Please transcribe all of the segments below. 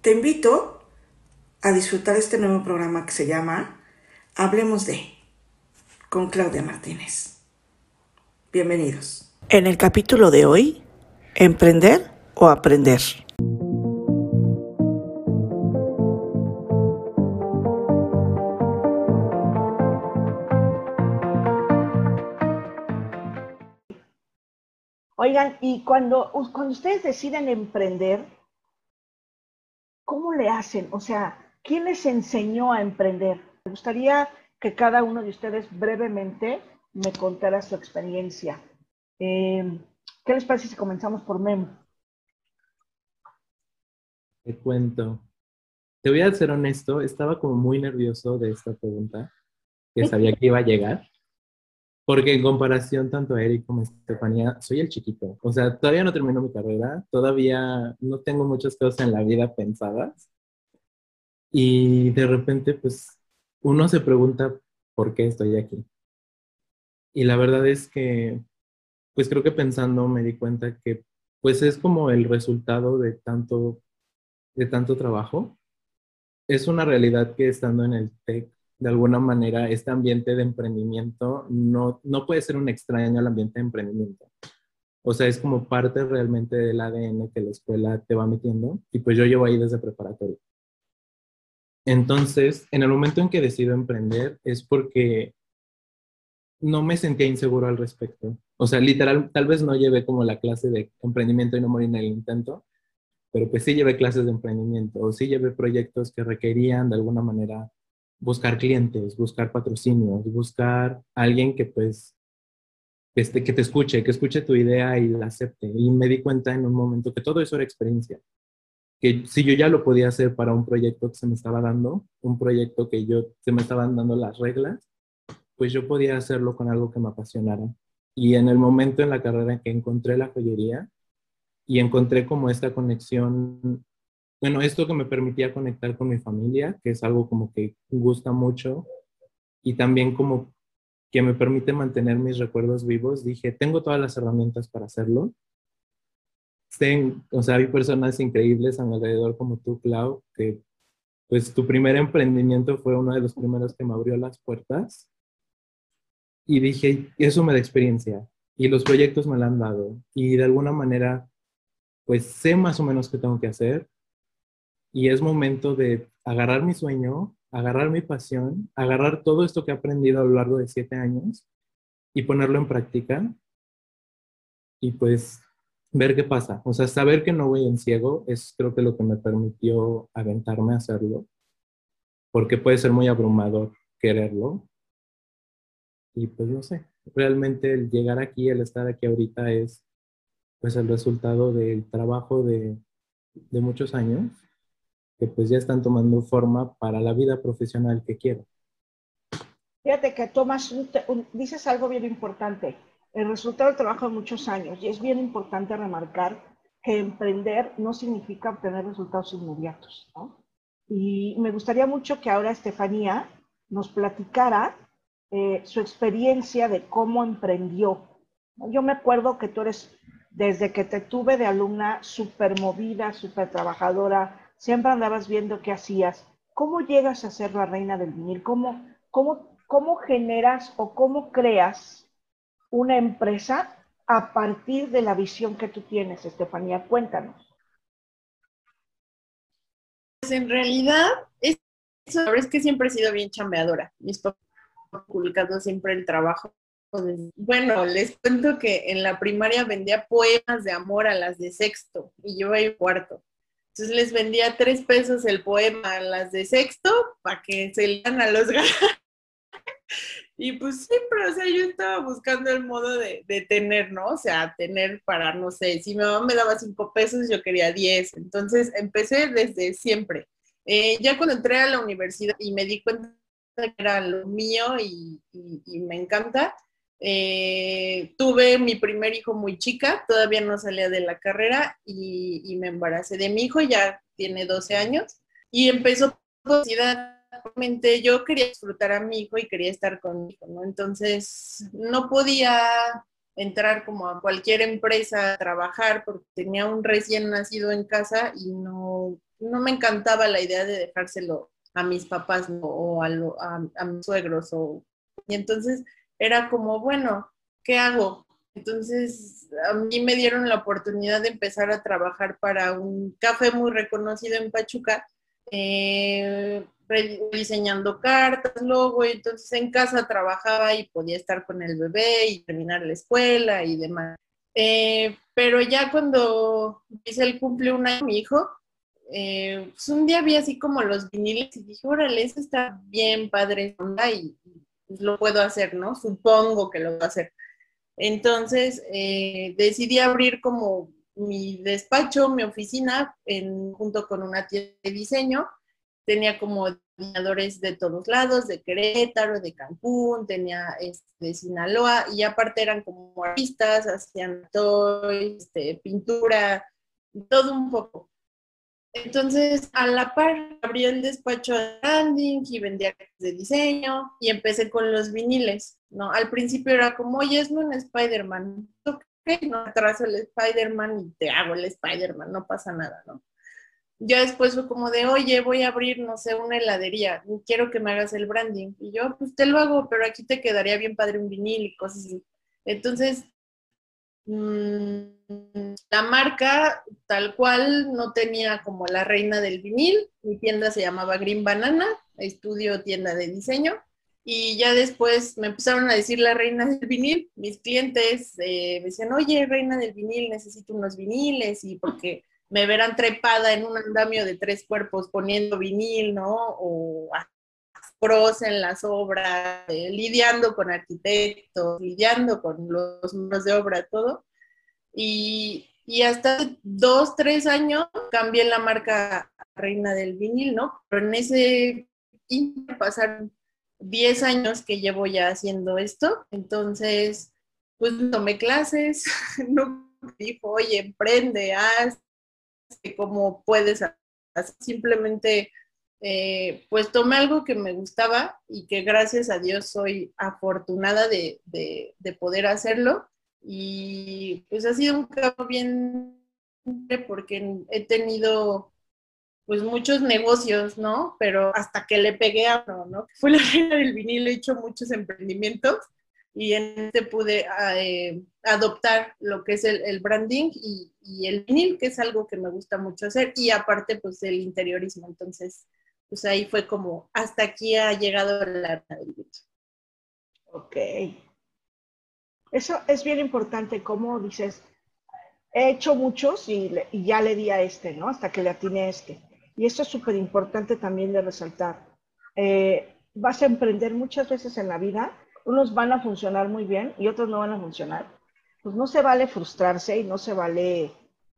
Te invito a disfrutar este nuevo programa que se llama Hablemos de con Claudia Martínez. Bienvenidos. En el capítulo de hoy, ¿emprender o aprender? Oigan, y cuando, cuando ustedes deciden emprender, ¿cómo le hacen? O sea, ¿quién les enseñó a emprender? Me gustaría que cada uno de ustedes brevemente me contara su experiencia. Eh, ¿Qué les parece si comenzamos por Memo? Te cuento. Te voy a ser honesto, estaba como muy nervioso de esta pregunta, que sabía que iba a llegar. Porque en comparación tanto a Eric como a Estefanía, soy el chiquito. O sea, todavía no termino mi carrera, todavía no tengo muchas cosas en la vida pensadas. Y de repente, pues, uno se pregunta por qué estoy aquí. Y la verdad es que, pues creo que pensando me di cuenta que, pues es como el resultado de tanto, de tanto trabajo. Es una realidad que estando en el TEC de alguna manera este ambiente de emprendimiento no, no puede ser un extraño al ambiente de emprendimiento. O sea, es como parte realmente del ADN que la escuela te va metiendo y pues yo llevo ahí desde preparatorio. Entonces, en el momento en que decido emprender es porque no me sentía inseguro al respecto. O sea, literal, tal vez no llevé como la clase de emprendimiento y no morí en el intento, pero pues sí llevé clases de emprendimiento o sí llevé proyectos que requerían de alguna manera buscar clientes, buscar patrocinios, buscar alguien que pues este, que te escuche, que escuche tu idea y la acepte. Y me di cuenta en un momento que todo eso era experiencia. Que si yo ya lo podía hacer para un proyecto que se me estaba dando, un proyecto que yo se me estaban dando las reglas, pues yo podía hacerlo con algo que me apasionara. Y en el momento en la carrera en que encontré la joyería y encontré como esta conexión bueno, esto que me permitía conectar con mi familia, que es algo como que gusta mucho, y también como que me permite mantener mis recuerdos vivos, dije, tengo todas las herramientas para hacerlo. o sea, hay personas increíbles a mi alrededor como tú, Clau, que pues tu primer emprendimiento fue uno de los primeros que me abrió las puertas. Y dije, eso me da experiencia. Y los proyectos me lo han dado. Y de alguna manera, pues sé más o menos qué tengo que hacer y es momento de agarrar mi sueño, agarrar mi pasión, agarrar todo esto que he aprendido a lo largo de siete años y ponerlo en práctica y pues ver qué pasa. O sea, saber que no voy en ciego es creo que lo que me permitió aventarme a hacerlo, porque puede ser muy abrumador quererlo. Y pues no sé, realmente el llegar aquí, el estar aquí ahorita es pues el resultado del trabajo de, de muchos años que pues ya están tomando forma para la vida profesional que quiero. Fíjate que tomas, dices algo bien importante, el resultado del trabajo de muchos años, y es bien importante remarcar que emprender no significa obtener resultados inmediatos, ¿no? Y me gustaría mucho que ahora Estefanía nos platicara eh, su experiencia de cómo emprendió. Yo me acuerdo que tú eres, desde que te tuve de alumna, súper movida, súper trabajadora, siempre andabas viendo qué hacías. ¿Cómo llegas a ser la reina del vinil? ¿Cómo, cómo, cómo generas o cómo creas una empresa a partir de la visión que tú tienes, Estefanía? Cuéntanos. Pues en realidad, es, es que siempre he sido bien chambeadora. Mis papás han publicado siempre el trabajo. Bueno, les cuento que en la primaria vendía poemas de amor a las de sexto y yo iba cuarto. Entonces les vendía tres pesos el poema a las de sexto para que se lean a los gatos. Y pues siempre, o sea, yo estaba buscando el modo de, tener, ¿no? O sea, tener para, no sé, si mi mamá me daba cinco pesos, yo quería diez. Entonces empecé desde siempre. Eh, ya cuando entré a la universidad y me di cuenta que era lo mío y me encanta, eh, tuve mi primer hijo muy chica, todavía no salía de la carrera y, me embaracé de mi hijo, ya tiene 12 años, y empezó Realmente yo quería disfrutar a mi hijo y quería estar con mi hijo, ¿no? Entonces no podía entrar como a cualquier empresa a trabajar porque tenía un recién nacido en casa y no, no me encantaba la idea de dejárselo a mis papás o a, a, mis suegros. O, y entonces era como, bueno, ¿qué hago? Entonces a mí me dieron la oportunidad de empezar a trabajar para un café muy reconocido en Pachuca. Eh, diseñando cartas, logo, y entonces en casa trabajaba y podía estar con el bebé y terminar la escuela y demás. Eh, pero ya cuando hice el cumple un año mi hijo, eh, pues un día vi así como los viniles y dije, órale, eso está bien padre, y lo puedo hacer, ¿no? Supongo que lo voy a hacer. Entonces eh, decidí abrir como mi despacho, mi oficina, en, junto con una tienda de diseño tenía como diseñadores de todos lados, de Querétaro, de Cancún, tenía este, de Sinaloa, y aparte eran como artistas, hacían todo, este, pintura, todo un poco. Entonces, a la par, abrí el despacho de branding y vendía de diseño y empecé con los viniles, ¿no? Al principio era como, oye, es un Spider-Man, no atraso el Spider-Man y te hago el Spider-Man, no pasa nada, ¿no? ya después fue como de, oye, voy a abrir, no sé, una heladería, quiero que me hagas el branding. Y yo, pues te lo hago, pero aquí te quedaría bien padre un vinil y cosas así. Entonces, la marca tal cual no tenía como la reina del vinil, mi tienda se llamaba Green Banana, estudio tienda de diseño. Y ya después me empezaron a decir la reina del vinil. Mis clientes eh, me decían, oye, reina del vinil, necesito unos viniles y porque me verán trepada en un andamio de tres cuerpos poniendo vinil, ¿no? O pros en las obras, eh, lidiando con arquitectos, lidiando con los números de obra, todo. Y, y hasta dos, tres años cambié la marca Reina del Vinil, ¿no? Pero en ese pasaron diez años que llevo ya haciendo esto, entonces, pues tomé clases, no dijo, oye, emprende, haz, cómo puedes hacer. Simplemente, eh, pues tomé algo que me gustaba y que gracias a Dios soy afortunada de, poder hacerlo. Y pues ha sido un cambio bien porque he tenido pues muchos negocios, ¿no? Pero hasta que le pegué a uno, ¿no? Fue la reina del vinilo, he hecho muchos emprendimientos y en este pude eh, adoptar lo que es el, branding y, el vinil, que es algo que me gusta mucho hacer, y aparte pues el interiorismo. Entonces, pues ahí fue como, hasta aquí ha llegado la Ok. Eso es bien importante, como dices, he hecho muchos y, ya le di a este, ¿no? Hasta que le atiné a este. Y eso es súper importante también de resaltar. Eh, vas a emprender muchas veces en la vida unos van a funcionar muy bien y otros no van a funcionar, pues no se vale frustrarse y no se vale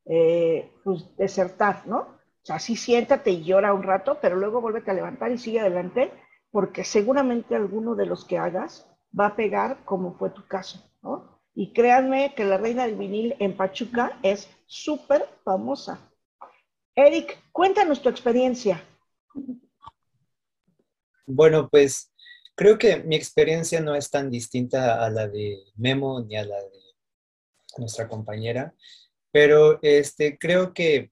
eh, pues, desertar, ¿no? O sea, sí siéntate y llora un rato, pero luego vuélvete a levantar y sigue adelante, porque seguramente alguno de los que hagas va a pegar como fue tu caso, ¿no? Y créanme que la reina del vinil en Pachuca es súper famosa. Eric, cuéntanos tu experiencia. Bueno, pues Creo que mi experiencia no es tan distinta a la de Memo ni a la de nuestra compañera, pero este, creo que,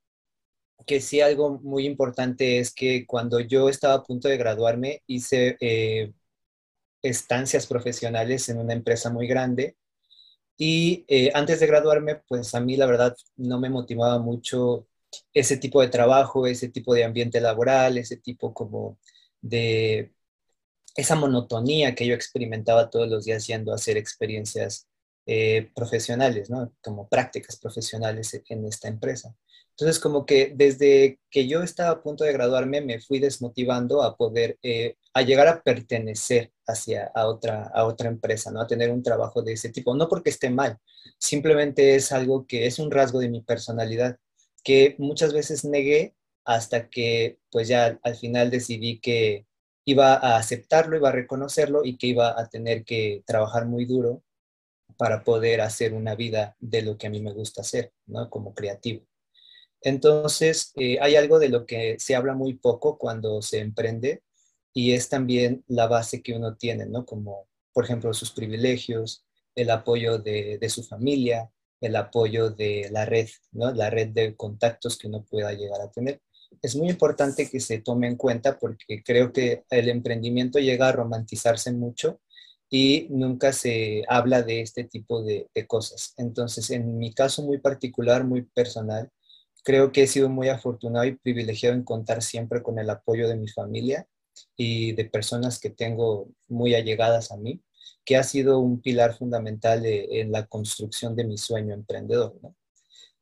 que sí algo muy importante es que cuando yo estaba a punto de graduarme hice eh, estancias profesionales en una empresa muy grande y eh, antes de graduarme, pues a mí la verdad no me motivaba mucho ese tipo de trabajo, ese tipo de ambiente laboral, ese tipo como de esa monotonía que yo experimentaba todos los días yendo a hacer experiencias eh, profesionales, ¿no? Como prácticas profesionales en esta empresa. Entonces, como que desde que yo estaba a punto de graduarme, me fui desmotivando a poder, eh, a llegar a pertenecer hacia a otra, a otra empresa, ¿no? A tener un trabajo de ese tipo. No porque esté mal, simplemente es algo que es un rasgo de mi personalidad que muchas veces negué hasta que, pues ya al final decidí que, iba a aceptarlo, iba a reconocerlo y que iba a tener que trabajar muy duro para poder hacer una vida de lo que a mí me gusta hacer, ¿no? Como creativo. Entonces, eh, hay algo de lo que se habla muy poco cuando se emprende y es también la base que uno tiene, ¿no? Como, por ejemplo, sus privilegios, el apoyo de, su familia, el apoyo de la red, ¿no? la red de contactos que uno pueda llegar a tener. Es muy importante que se tome en cuenta porque creo que el emprendimiento llega a romantizarse mucho y nunca se habla de este tipo de cosas. Entonces, en mi caso muy particular, muy personal, creo que he sido muy afortunado y privilegiado en contar siempre con el apoyo de mi familia y de personas que tengo muy allegadas a mí, que ha sido un pilar fundamental en la construcción de mi sueño emprendedor.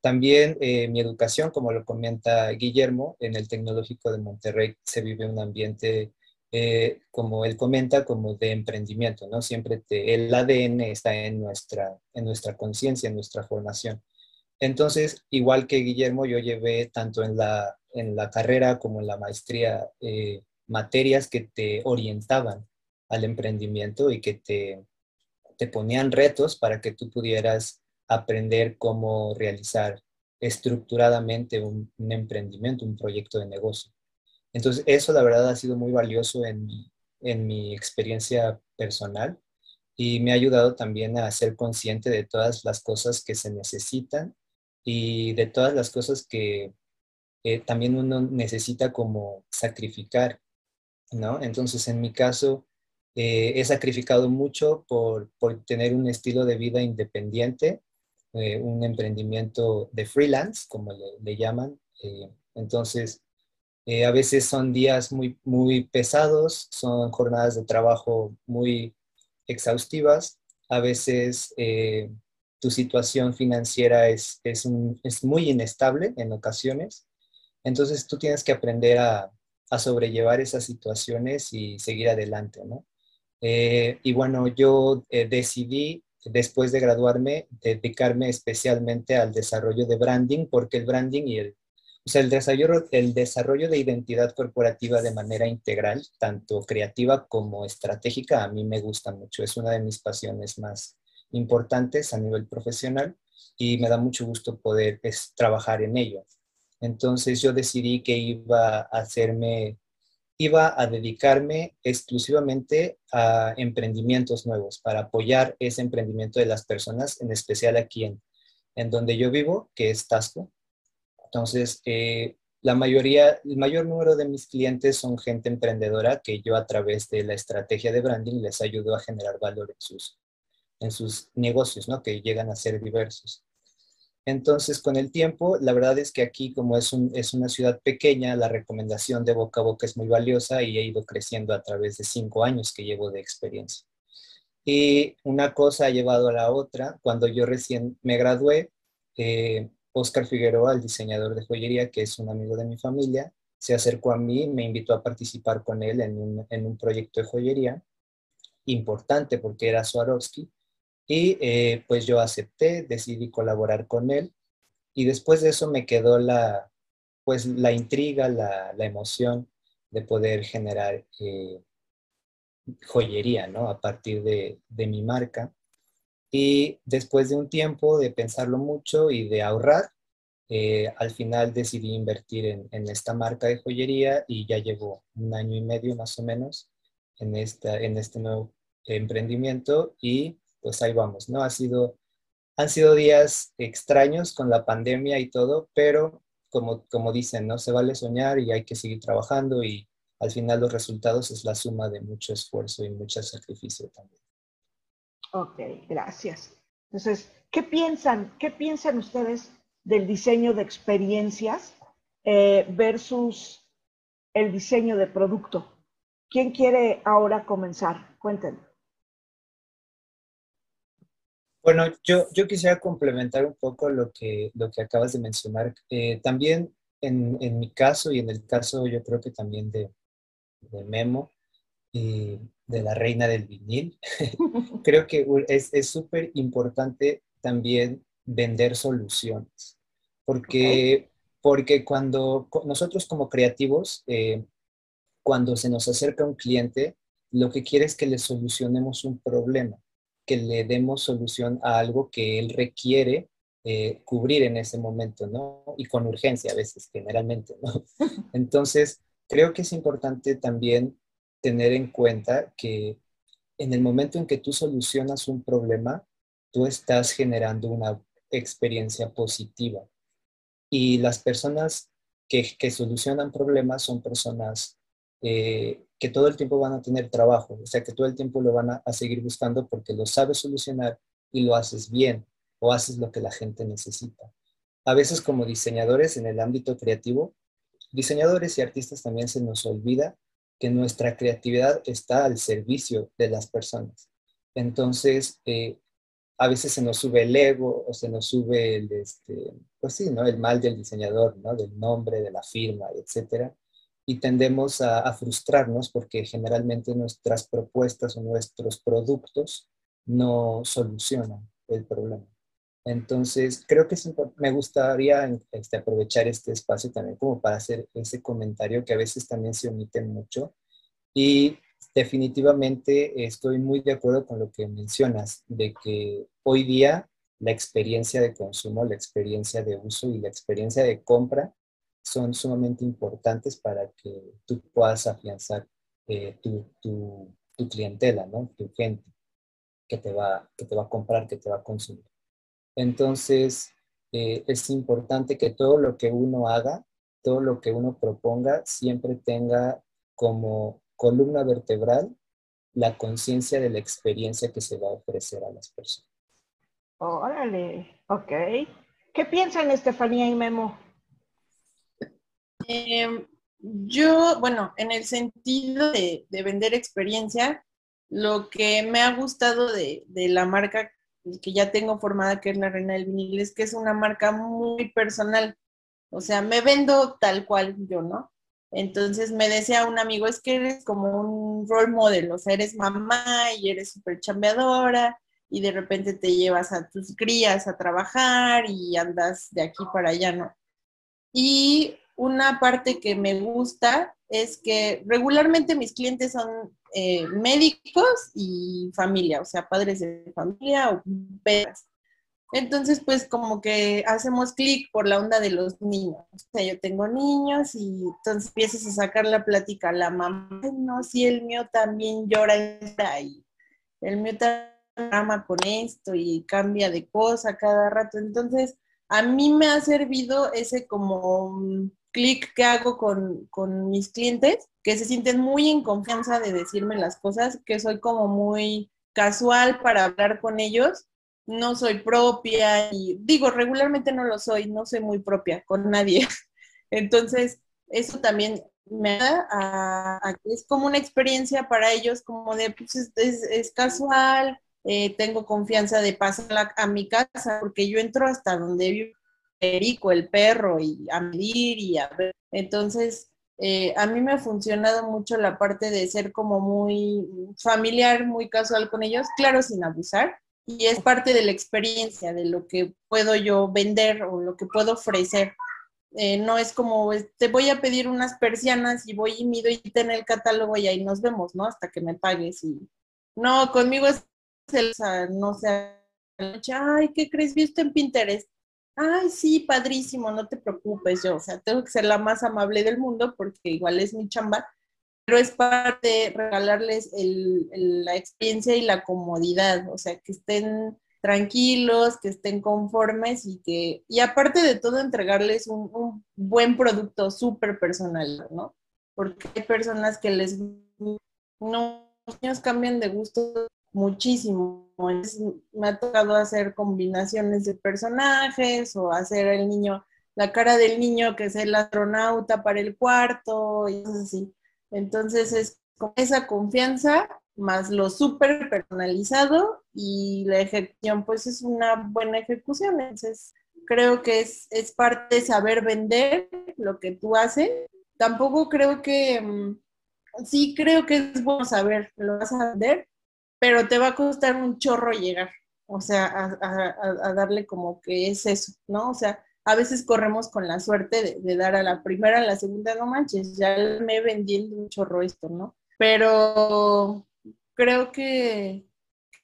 También eh, mi educación, como lo comenta Guillermo, en el Tecnológico de Monterrey se vive un ambiente, eh, como él comenta, como de emprendimiento, ¿no? Siempre el ADN está en nuestra, en nuestra conciencia, en nuestra formación. Entonces, igual que Guillermo, yo llevé tanto en la, en la carrera como en la maestría eh, materias que te orientaban al emprendimiento y que te, te ponían retos para que tú pudieras aprender cómo realizar estructuradamente un, emprendimiento, un proyecto de negocio. Entonces, eso la verdad ha sido muy valioso en en mi experiencia personal y me ha ayudado también a ser consciente de todas las cosas que se necesitan y de todas las cosas que eh, también uno necesita como sacrificar ¿no? Entonces, en mi caso, eh, he sacrificado mucho por, tener un estilo de vida independiente, eh, un emprendimiento de freelance, como le, llaman. Eh, entonces, a veces son días muy, muy pesados, son jornadas de trabajo muy exhaustivas, a veces tu situación financiera es, es muy inestable en ocasiones, entonces tú tienes que aprender a, a sobrellevar esas situaciones y seguir adelante, ¿no? Eh, y bueno, yo eh, decidí, después de graduarme, dedicarme especialmente al desarrollo de branding, porque el branding y el, o sea, el desarrollo, el desarrollo de identidad corporativa de manera integral, tanto creativa como estratégica, a mí me gusta mucho. Es una de mis pasiones más importantes a nivel profesional y me da mucho gusto poder pues, trabajar en ello. Entonces yo decidí que iba a hacerme, iba a dedicarme exclusivamente a emprendimientos nuevos para apoyar ese emprendimiento de las personas, en especial aquí en, en donde yo vivo, que es Tasco. Entonces, eh, la mayoría, el mayor número de mis clientes son gente emprendedora que yo a través de la estrategia de branding les ayudo a generar valor en sus, en sus negocios, ¿no? Que llegan a ser diversos. Entonces, con el tiempo, la verdad es que aquí, como es, es una ciudad pequeña, la recomendación de boca a boca es muy valiosa y he ido creciendo a través de cinco años que llevo de experiencia. Y una cosa ha llevado a la otra. Cuando yo recién me gradué, eh, Oscar Figueroa, el diseñador de joyería, que es un amigo de mi familia, se acercó a mí, me invitó a participar con él en un, en un proyecto de joyería importante porque era Swarovski y eh, pues yo acepté, decidí colaborar con él y después de eso me quedó la, pues la intriga, la, la emoción de poder generar eh, joyería, ¿no? A partir de, de, mi marca. Y después de un tiempo de pensarlo mucho y de ahorrar, eh, al final decidí invertir en, en, esta marca de joyería y ya llevo un año y medio más o menos en, esta, en este nuevo emprendimiento y pues ahí vamos, ¿no? Ha sido, han sido días extraños con la pandemia y todo, pero como, como dicen, ¿no? Se vale soñar y hay que seguir trabajando y al final los resultados es la suma de mucho esfuerzo y mucho sacrificio también. Ok, gracias. Entonces, ¿qué piensan, qué piensan ustedes del diseño de experiencias eh, versus el diseño de producto? ¿Quién quiere ahora comenzar? Cuéntenme. Bueno, yo, yo quisiera complementar un poco lo que, lo que acabas de mencionar. Eh, también en, en, mi caso y en el caso yo creo que también de, Memo y de la reina del vinil, creo que es súper importante también vender soluciones, porque, porque cuando nosotros como creativos, eh, cuando se nos acerca un cliente, lo que quiere es que le solucionemos un problema que le demos solución a algo que él requiere eh, cubrir en ese momento, ¿no? Y con urgencia a veces, generalmente, ¿no? Entonces, creo que es importante también tener en cuenta que en el momento en que tú solucionas un problema, tú estás generando una experiencia positiva. Y las personas que, que solucionan problemas son personas eh, que todo el tiempo van a tener trabajo, o sea, que todo el tiempo lo van a, seguir buscando porque lo sabes solucionar y lo haces bien o haces lo que la gente necesita. A veces como diseñadores en el ámbito creativo, diseñadores y artistas también se nos olvida que nuestra creatividad está al servicio de las personas. Entonces, eh, a veces se nos sube el ego o se nos sube el, este, pues sí, ¿no? El mal del diseñador, ¿no? Del nombre, de la firma, etcétera. Y tendemos a, a frustrarnos porque generalmente nuestras propuestas o nuestros productos no solucionan el problema. Entonces, creo que me gustaría este, aprovechar este espacio también como para hacer ese comentario que a veces también se omite mucho. Y definitivamente estoy muy de acuerdo con lo que mencionas, de que hoy día la experiencia de consumo, la experiencia de uso y la experiencia de compra son sumamente importantes para que tú puedas afianzar eh, tu, tu, tu, clientela, ¿no? tu gente que te, va, que te va a comprar, que te va a consumir. Entonces, eh, es importante que todo lo que uno haga, todo lo que uno proponga, siempre tenga como columna vertebral la conciencia de la experiencia que se va a ofrecer a las personas. Órale, ok. ¿Qué piensan Estefanía y Memo? Em, yo, bueno, en el sentido de, vender experiencia, lo que me ha gustado de, de la marca que ya tengo formada, que es la Reina del Vinil, es que es una marca muy personal. O sea, me vendo tal cual yo, ¿no? Entonces me decía un amigo, es que eres como un role model, o sea, eres mamá y eres súper chambeadora y de repente te llevas a tus crías a trabajar y andas de aquí para allá, ¿no? Y una parte que me gusta es que regularmente mis clientes son eh, médicos y familia, o sea, padres de familia o pedas. Entonces, pues como que hacemos clic por la onda de los niños. O sea, yo tengo niños y entonces empiezas a sacar la plática a la mamá. no, si el mío también llora y el mío también ama con esto y cambia de cosa cada rato. Entonces, a mí me ha servido ese como mm, clic que hago con, con, mis clientes, que se sienten muy en confianza de decirme las cosas, que soy como muy casual para hablar con ellos, no soy propia y digo, regularmente no lo soy, no soy muy propia con nadie. Entonces, eso también me da a, que es como una experiencia para ellos, como de, pues es, es, casual, eh, tengo confianza de pasar a mi casa, porque yo entro hasta donde vivo Perico, el perro, y a medir y a ver. Entonces, eh, a mí me ha funcionado mucho la parte de ser como muy familiar, muy casual con ellos, claro, sin abusar. Y es parte de la experiencia, de lo que puedo yo vender o lo que puedo ofrecer. Eh, no es como, te voy a pedir unas persianas y voy y mido y te en el catálogo y ahí nos vemos, ¿no? Hasta que me pagues. Y... No, conmigo es, el, no sé, ay, ¿qué crees? ¿Viste en Pinterest? Ay, sí, padrísimo, no te preocupes, yo, o sea, tengo que ser la más amable del mundo porque igual es mi chamba, pero es parte de regalarles la experiencia y la comodidad, o sea, que estén tranquilos, que estén conformes y que, y aparte de todo, entregarles un, buen producto súper personal, ¿no? Porque hay personas que les, no, niños cambian de gusto muchísimo. me ha tocado hacer combinaciones de personajes o hacer el niño, la cara del niño que es el astronauta para el cuarto y cosas así. Entonces es con esa confianza más lo súper personalizado y la ejecución pues es una buena ejecución. Entonces creo que es, es parte de saber vender lo que tú haces. Tampoco creo que, mm, sí creo que es bueno saber, lo vas a vender, pero te va a costar un chorro llegar, o sea, a, darle como que es eso, ¿no? O sea, a veces corremos con la suerte de, dar a la primera, a la segunda, no manches, ya me vendiendo un chorro esto, ¿no? Pero creo que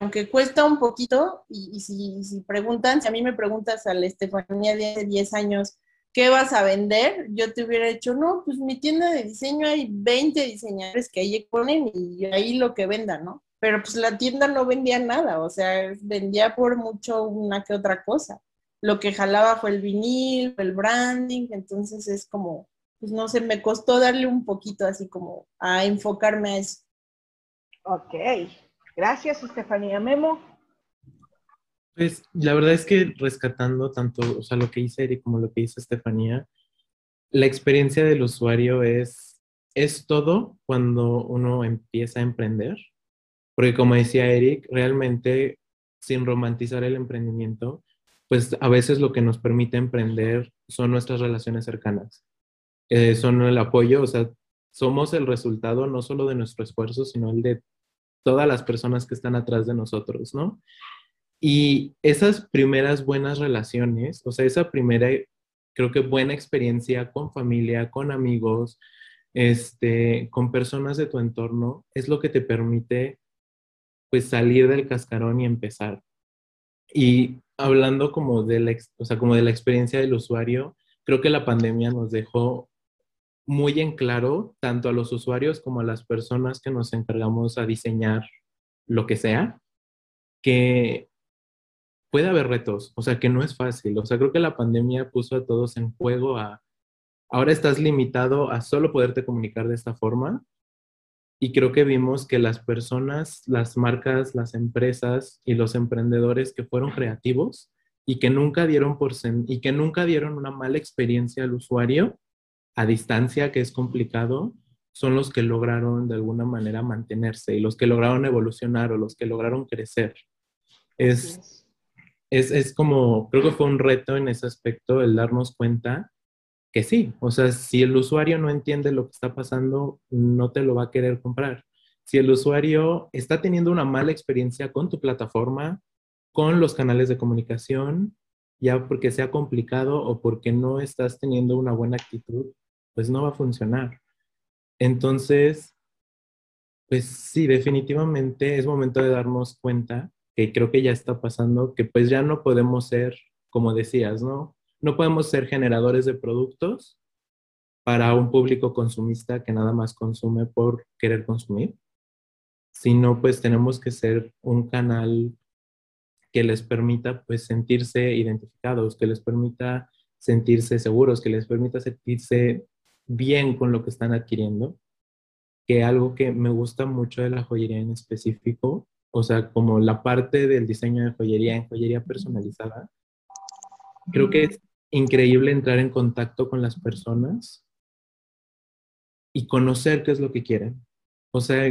aunque cuesta un poquito, y, si, si, preguntan, si a mí me preguntas a la Estefanía de 10 años, ¿qué vas a vender? Yo te hubiera dicho, no, pues mi tienda de diseño hay 20 diseñadores que ahí ponen y ahí lo que vendan, ¿no? Pero pues la tienda no vendía nada, o sea, vendía por mucho una que otra cosa. Lo que jalaba fue el vinil, el branding, entonces es como, pues no sé, me costó darle un poquito así como a enfocarme a eso. Ok, gracias Estefanía Memo. Pues la verdad es que rescatando tanto, o sea, lo que dice Eric como lo que dice Estefanía, la experiencia del usuario es, es todo cuando uno empieza a emprender porque como decía Eric, realmente sin romantizar el emprendimiento, pues a veces lo que nos permite emprender son nuestras relaciones cercanas, eh, son el apoyo, o sea, somos el resultado no solo de nuestro esfuerzo, sino el de todas las personas que están atrás de nosotros, ¿no? Y esas primeras buenas relaciones, o sea, esa primera, creo que buena experiencia con familia, con amigos, este, con personas de tu entorno, es lo que te permite pues salir del cascarón y empezar. Y hablando como de la, o sea, como de la experiencia del usuario, creo que la pandemia nos dejó muy en claro, tanto a los usuarios como a las personas que nos encargamos a diseñar lo que sea, que puede haber retos, o sea, que no es fácil. O sea, creo que la pandemia puso a todos en juego a, ahora estás limitado a solo poderte comunicar de esta forma y creo que vimos que las personas, las marcas, las empresas y los emprendedores que fueron creativos y que nunca dieron por y que nunca dieron una mala experiencia al usuario a distancia, que es complicado, son los que lograron de alguna manera mantenerse y los que lograron evolucionar o los que lograron crecer. Es, es, es como, creo que fue un reto en ese aspecto el darnos cuenta que sí, o sea, si el usuario no entiende lo que está pasando, no te lo va a querer comprar. Si el usuario está teniendo una mala experiencia con tu plataforma, con los canales de comunicación, ya porque sea complicado o porque no estás teniendo una buena actitud, pues no va a funcionar. Entonces, pues sí, definitivamente es momento de darnos cuenta que creo que ya está pasando, que pues ya no podemos ser, como decías, ¿no? No podemos ser generadores de productos para un público consumista que nada más consume por querer consumir, sino pues tenemos que ser un canal que les permita pues sentirse identificados, que les permita sentirse seguros, que les permita sentirse bien con lo que están adquiriendo, que algo que me gusta mucho de la joyería en específico, o sea, como la parte del diseño de joyería en joyería personalizada, creo que es increíble entrar en contacto con las personas y conocer qué es lo que quieren. O sea,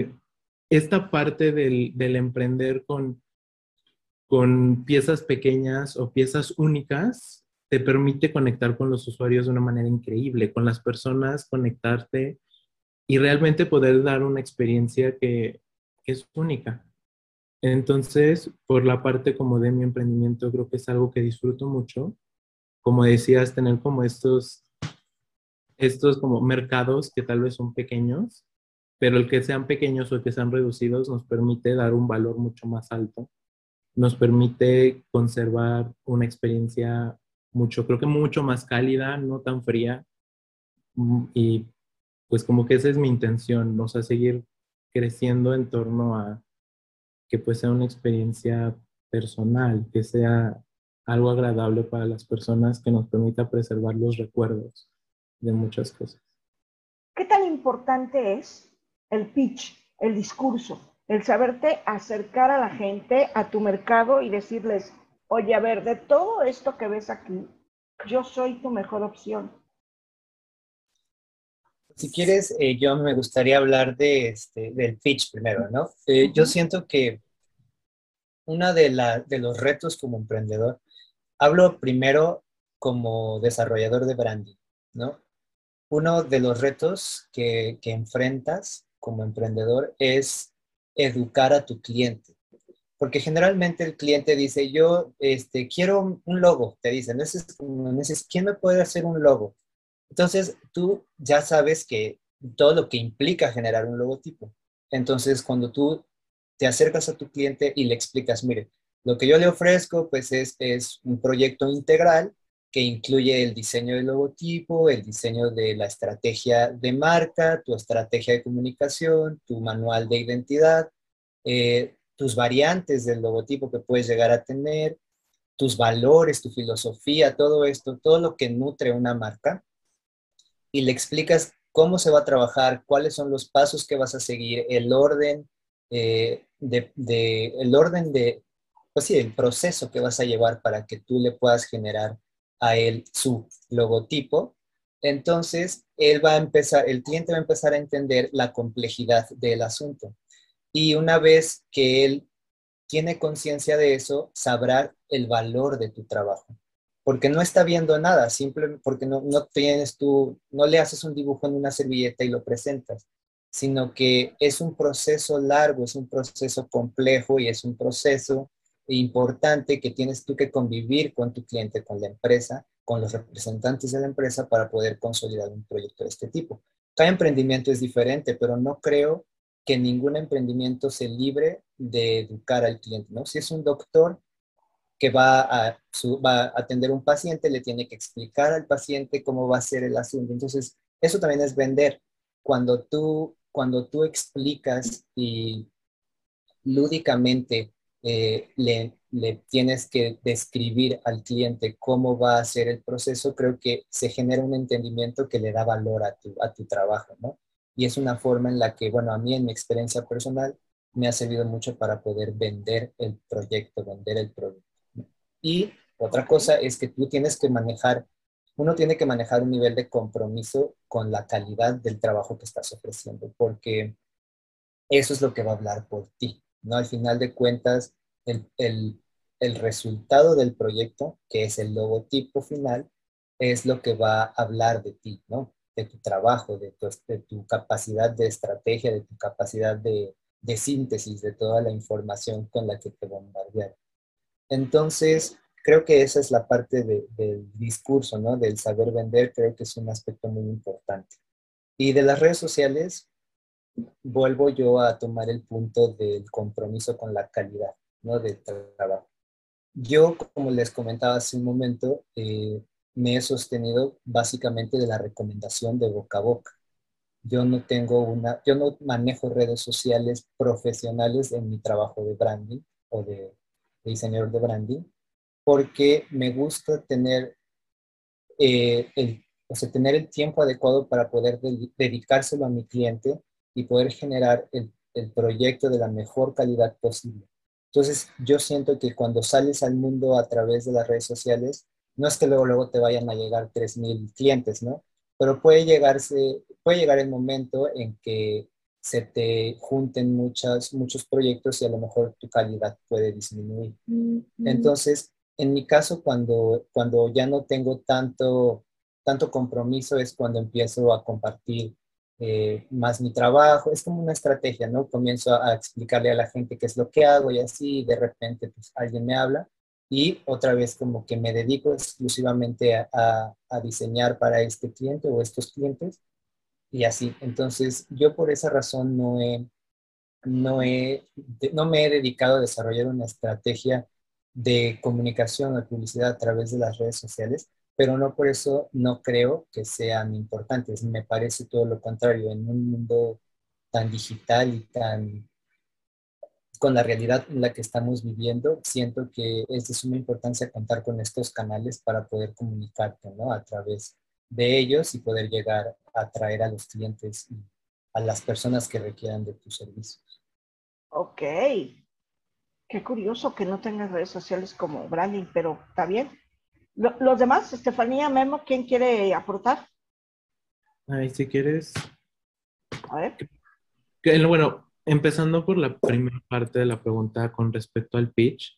esta parte del, emprender con, con piezas pequeñas o piezas únicas te permite conectar con los usuarios de una manera increíble, con las personas, conectarte y realmente poder dar una experiencia que, que es única. Entonces, por la parte como de mi emprendimiento, creo que es algo que disfruto mucho como decías, tener como estos, estos como mercados que tal vez son pequeños, pero el que sean pequeños o que sean reducidos nos permite dar un valor mucho más alto, nos permite conservar una experiencia mucho, creo que mucho más cálida, no tan fría, mm, y pues como que esa es mi intención, o sea, seguir creciendo en torno a que pues sea una experiencia personal, que sea algo agradable para las personas que nos permita preservar los recuerdos de muchas cosas. ¿Qué tan importante es el pitch, el discurso, el saberte acercar a la gente, a tu mercado y decirles, oye, a ver, de todo esto que ves aquí, yo soy tu mejor opción? Si quieres, eh, yo me gustaría hablar de este, del pitch primero, ¿no? Eh, yo siento que uno de, de los retos como emprendedor Hablo primero como desarrollador de branding, ¿no? Uno de los retos que, enfrentas como emprendedor es educar a tu cliente. Porque generalmente el cliente dice, yo este, quiero un logo, te dicen, ¿quién me puede hacer un logo? Entonces tú ya sabes que todo lo que implica generar un logotipo. Entonces cuando tú te acercas a tu cliente y le explicas, mire, lo que yo le ofrezco, pues, es, es un proyecto integral que incluye el diseño del logotipo, el diseño de la estrategia de marca, tu estrategia de comunicación, tu manual de identidad, eh, tus variantes del logotipo que puedes llegar a tener, tus valores, tu filosofía, todo esto, todo lo que nutre una marca. Y le explicas cómo se va a trabajar, cuáles son los pasos que vas a seguir, el orden eh, de, el orden de, pues sí, el proceso que vas a llevar para que tú le puedas generar a él su logotipo. Entonces, él va a empezar, el cliente va a empezar a entender la complejidad del asunto. Y una vez que él tiene conciencia de eso, sabrá el valor de tu trabajo. Porque no está viendo nada, simplemente porque no, tienes tú, no le haces un dibujo en una servilleta y lo presentas, sino que es un proceso largo, es un proceso complejo y es un proceso importante que tienes tú que convivir con tu cliente, con la empresa, con los representantes de la empresa para poder consolidar un proyecto de este tipo. Cada emprendimiento es diferente, pero no creo que ningún emprendimiento se libre de educar al cliente, ¿no? Si es un doctor que va a, va a atender un paciente, le tiene que explicar al paciente cómo va a ser el asunto. Entonces, eso también es vender. Cuando tú cuando tú explicas y lúdicamente eh, le, tienes que describir al cliente cómo va a ser el proceso, creo que se genera un entendimiento que le da valor a tu, a tu trabajo, ¿no? Y es una forma en la que, bueno, a mí en mi experiencia personal me ha servido mucho para poder vender el proyecto, vender el producto. Y otra cosa es que tú tienes que manejar uno tiene que manejar un nivel de compromiso con la calidad del trabajo que estás ofreciendo, porque eso es lo que va a hablar por ti, ¿no? Al final de cuentas, el, resultado del proyecto, que es el logotipo final, es lo que va a hablar de ti, ¿no? De tu trabajo, de tu, de tu capacidad de estrategia, de tu capacidad de, de síntesis de toda la información con la que te bombardean. Entonces, creo que esa es la parte del discurso, ¿no? Del saber vender, creo que es un aspecto muy importante. Y de las redes sociales, vuelvo yo a tomar el punto del compromiso con la calidad, ¿no? Del trabajo. Yo, como les comentaba hace un momento, eh, me he sostenido básicamente de la recomendación de boca a boca. Yo no tengo una, yo no manejo redes sociales profesionales en mi trabajo de branding o de, de diseñador de branding porque me gusta tener, eh, el, o sea, tener el tiempo adecuado para poder dedicárselo a mi cliente y poder generar el, el proyecto de la mejor calidad posible. Entonces, yo siento que cuando sales al mundo a través de las redes sociales, no es que luego, luego te vayan a llegar 3.000 clientes, ¿no? Pero puede, llegarse, puede llegar el momento en que se te junten muchas, muchos proyectos y a lo mejor tu calidad puede disminuir. Entonces, en mi caso, cuando, cuando ya no tengo tanto, tanto compromiso, es cuando empiezo a compartir eh, más mi trabajo. Es como una estrategia, ¿no? Comienzo a, explicarle a la gente qué es lo que hago y así, de repente, pues alguien me habla y otra vez como que me dedico exclusivamente a, diseñar para este cliente o estos clientes y así. Entonces, yo por esa razón no he, no he, no me he dedicado a desarrollar una estrategia de comunicación o publicidad a través de las redes sociales, pero no por eso no creo que sean importantes. Me parece todo lo contrario, en un mundo tan digital y tan con la realidad en la que estamos viviendo, siento que es de suma importancia contar con estos canales para poder comunicarte, ¿no? A través de ellos y poder llegar a atraer a los clientes y a las personas que requieran de tus servicios. Ok, Qué curioso que no tengas redes sociales como branding, pero está bien. Los demás, Estefanía, Memo, ¿quién quiere aportar? Ay, si quieres. A ver. bueno, empezando por la primera parte de la pregunta con respecto al pitch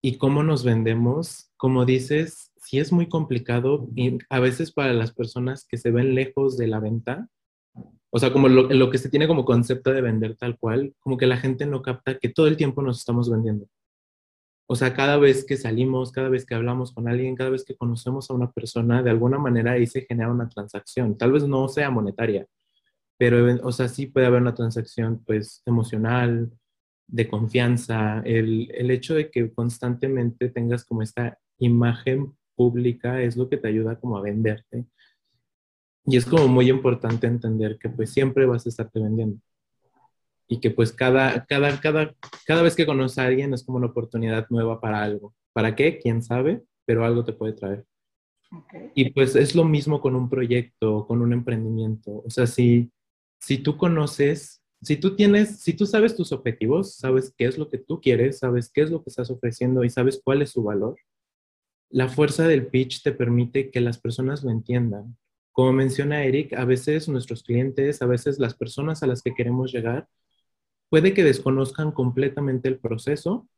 y cómo nos vendemos, como dices, sí es muy complicado y a veces para las personas que se ven lejos de la venta, o sea, como lo, que se tiene como concepto de vender tal cual, como que la gente no capta que todo el tiempo nos estamos vendiendo. O sea, cada vez que salimos, cada vez que hablamos con alguien, cada vez que conocemos a una persona, de alguna manera ahí se genera una transacción. Tal vez no sea monetaria, pero, o sea, sí puede haber una transacción, pues, emocional, de confianza. El, el hecho de que constantemente tengas como esta imagen pública es lo que te ayuda como a venderte. Y es como muy importante entender que pues siempre vas a estarte vendiendo. Y que pues cada, cada, cada, cada vez que conoces a alguien es como una oportunidad nueva para algo. ¿Para qué? ¿Quién sabe? Pero algo te puede traer. Y pues es lo mismo con un proyecto, con un emprendimiento. O sea, si, si tú conoces, si tú tienes, si tú sabes tus objetivos, sabes qué es lo que tú quieres, sabes qué es lo que estás ofreciendo y sabes cuál es su valor, la fuerza del pitch te permite que las personas lo entiendan. Como menciona Eric, a veces nuestros clientes, a veces las personas a las que queremos llegar, puede que desconozcan completamente el proceso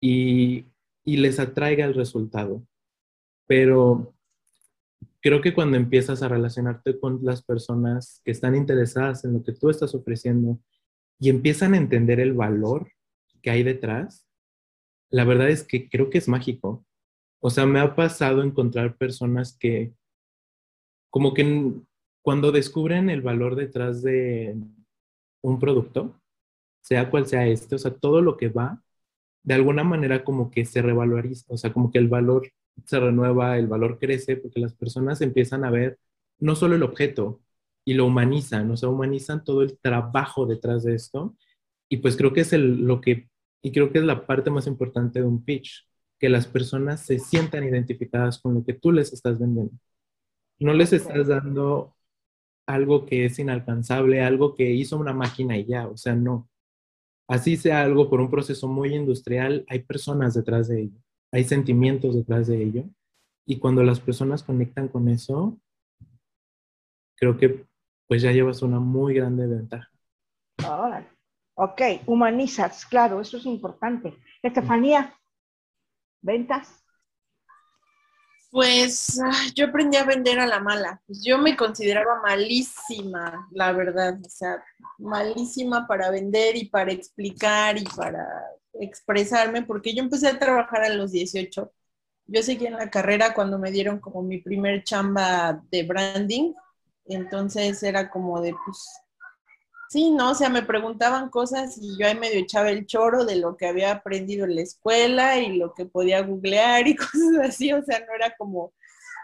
y, y les atraiga el resultado. Pero creo que cuando empiezas a relacionarte con las personas que están interesadas en lo que tú estás ofreciendo y empiezan a entender el valor que hay detrás, la verdad es que creo que es mágico. O sea, me ha pasado encontrar personas que, como que cuando descubren el valor detrás de un producto, sea cual sea este, o sea, todo lo que va, de alguna manera como que se revaloriza, o sea, como que el valor se renueva, el valor crece, porque las personas empiezan a ver no solo el objeto y lo humanizan, o sea, humanizan todo el trabajo detrás de esto. Y pues creo que es el, lo que, y creo que es la parte más importante de un pitch, que las personas se sientan identificadas con lo que tú les estás vendiendo. No les estás dando algo que es inalcanzable, algo que hizo una máquina y ya, o sea, no. Así sea algo por un proceso muy industrial, hay personas detrás de ello, hay sentimientos detrás de ello. Y cuando las personas conectan con eso, creo que pues ya llevas una muy grande ventaja. ok, humanizas, claro, eso es importante. Estefanía, ¿Ventas? Pues ah, yo aprendí a vender a la mala. Yo me consideraba malísima, la verdad. O sea, malísima para vender y para explicar y para expresarme, porque yo empecé a trabajar a los 18. Yo seguí en la carrera cuando me dieron como mi primer chamba de branding. Entonces era como de, pues, Sí, no, o sea, me preguntaban cosas y yo ahí medio echaba el choro de lo que había aprendido en la escuela y lo que podía googlear y cosas así, o sea, no era como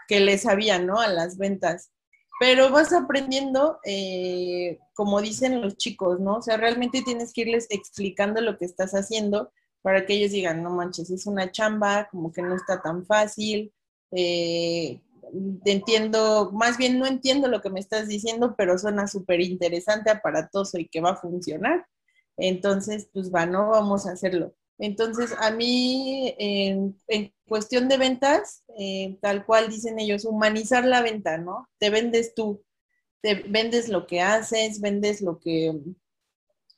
que le sabía, ¿no? A las ventas. Pero vas aprendiendo, eh, como dicen los chicos, ¿no? O sea, realmente tienes que irles explicando lo que estás haciendo para que ellos digan, no manches, es una chamba, como que no está tan fácil, eh, entiendo, más bien no entiendo lo que me estás diciendo, pero suena súper interesante, aparatoso y que va a funcionar. Entonces, pues va, no vamos a hacerlo. Entonces, a mí, en, cuestión de ventas, eh, tal cual dicen ellos, humanizar la venta, ¿no? Te vendes tú, te vendes lo que haces, vendes lo que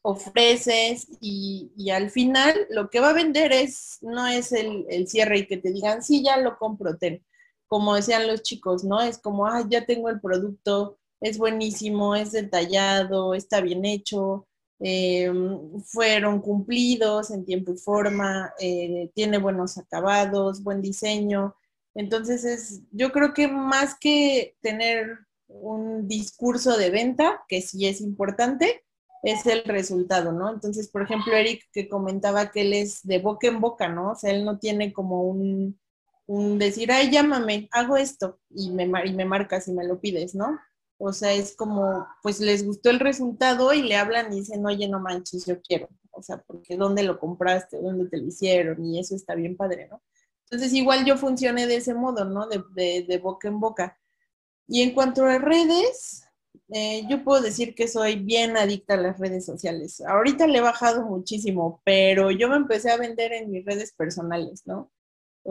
ofreces y, y al final lo que va a vender es, no es el, el, cierre y que te digan, sí, ya lo compro, ten como decían los chicos, ¿no? Es como, ah, ya tengo el producto, es buenísimo, es detallado, está bien hecho, em, fueron cumplidos en tiempo y forma, eh, tiene buenos acabados, buen diseño. Entonces, es, yo creo que más que tener un discurso de venta, que sí es importante, es el resultado, ¿no? Entonces, por ejemplo, Eric que comentaba que él es de boca en boca, ¿no? O sea, él no tiene como un, decir, ay, llámame, hago esto y me, y me marcas y me lo pides, ¿no? O sea, es como, pues les gustó el resultado y le hablan y dicen, oye, no manches, yo quiero. O sea, porque ¿dónde lo compraste? ¿Dónde te lo hicieron? Y eso está bien padre, ¿no? Entonces, igual yo funcioné de ese modo, ¿no? De, de, boca en boca. Y en cuanto a redes, eh, yo puedo decir que soy bien adicta a las redes sociales. Ahorita le he bajado muchísimo, pero yo me empecé a vender en mis redes personales, ¿no?